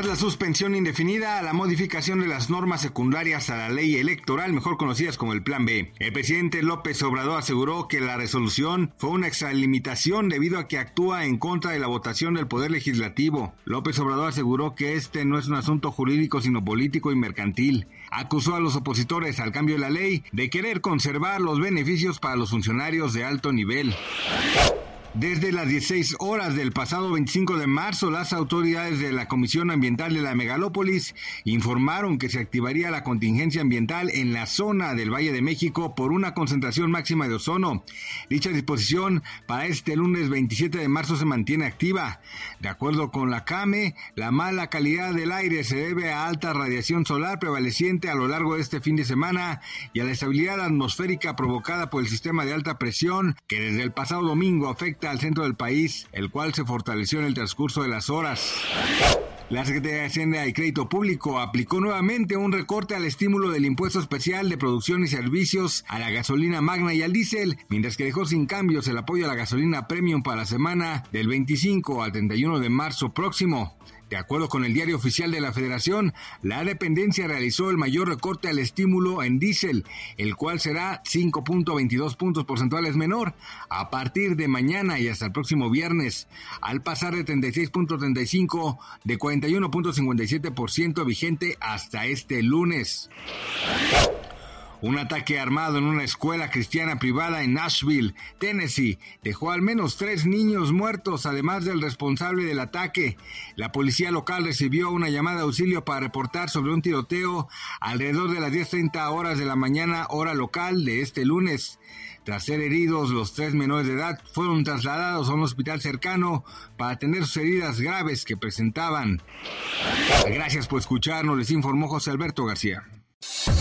Tras la suspensión indefinida a la modificación de las normas secundarias a la ley electoral, mejor conocidas como el Plan B, el presidente López Obrador aseguró que la resolución fue una extralimitación debido a que actúa en contra de la votación del Poder Legislativo. López Obrador aseguró que este no es un asunto jurídico sino político y mercantil. Acusó a los opositores al cambio de la ley de querer conservar los beneficios para los funcionarios de alto nivel. Desde las 16 horas del pasado 25 de marzo, las autoridades de la Comisión Ambiental de la Megalópolis informaron que se activaría la contingencia ambiental en la zona del Valle de México por una concentración máxima de ozono. Dicha disposición para este lunes 27 de marzo se mantiene activa. De acuerdo con la CAME, la mala calidad del aire se debe a alta radiación solar prevaleciente a lo largo de este fin de semana y a la estabilidad atmosférica provocada por el sistema de alta presión que desde el pasado domingo afecta al centro del país, el cual se fortaleció en el transcurso de las horas. La Secretaría de Hacienda y Crédito Público aplicó nuevamente un recorte al estímulo del impuesto especial de producción y servicios a la gasolina magna y al diésel, mientras que dejó sin cambios el apoyo a la gasolina premium para la semana del 25 al 31 de marzo próximo. De acuerdo con el diario oficial de la Federación, la dependencia realizó el mayor recorte al estímulo en diésel, el cual será 5.22 puntos porcentuales menor a partir de mañana y hasta el próximo viernes, al pasar de 36.35 de 41.57% vigente hasta este lunes. Un ataque armado en una escuela cristiana privada en Nashville, Tennessee, dejó al menos tres niños muertos, además del responsable del ataque. La policía local recibió una llamada de auxilio para reportar sobre un tiroteo alrededor de las 10.30 horas de la mañana, hora local de este lunes. Tras ser heridos, los tres menores de edad fueron trasladados a un hospital cercano para tener sus heridas graves que presentaban. Gracias por escucharnos, les informó José Alberto García.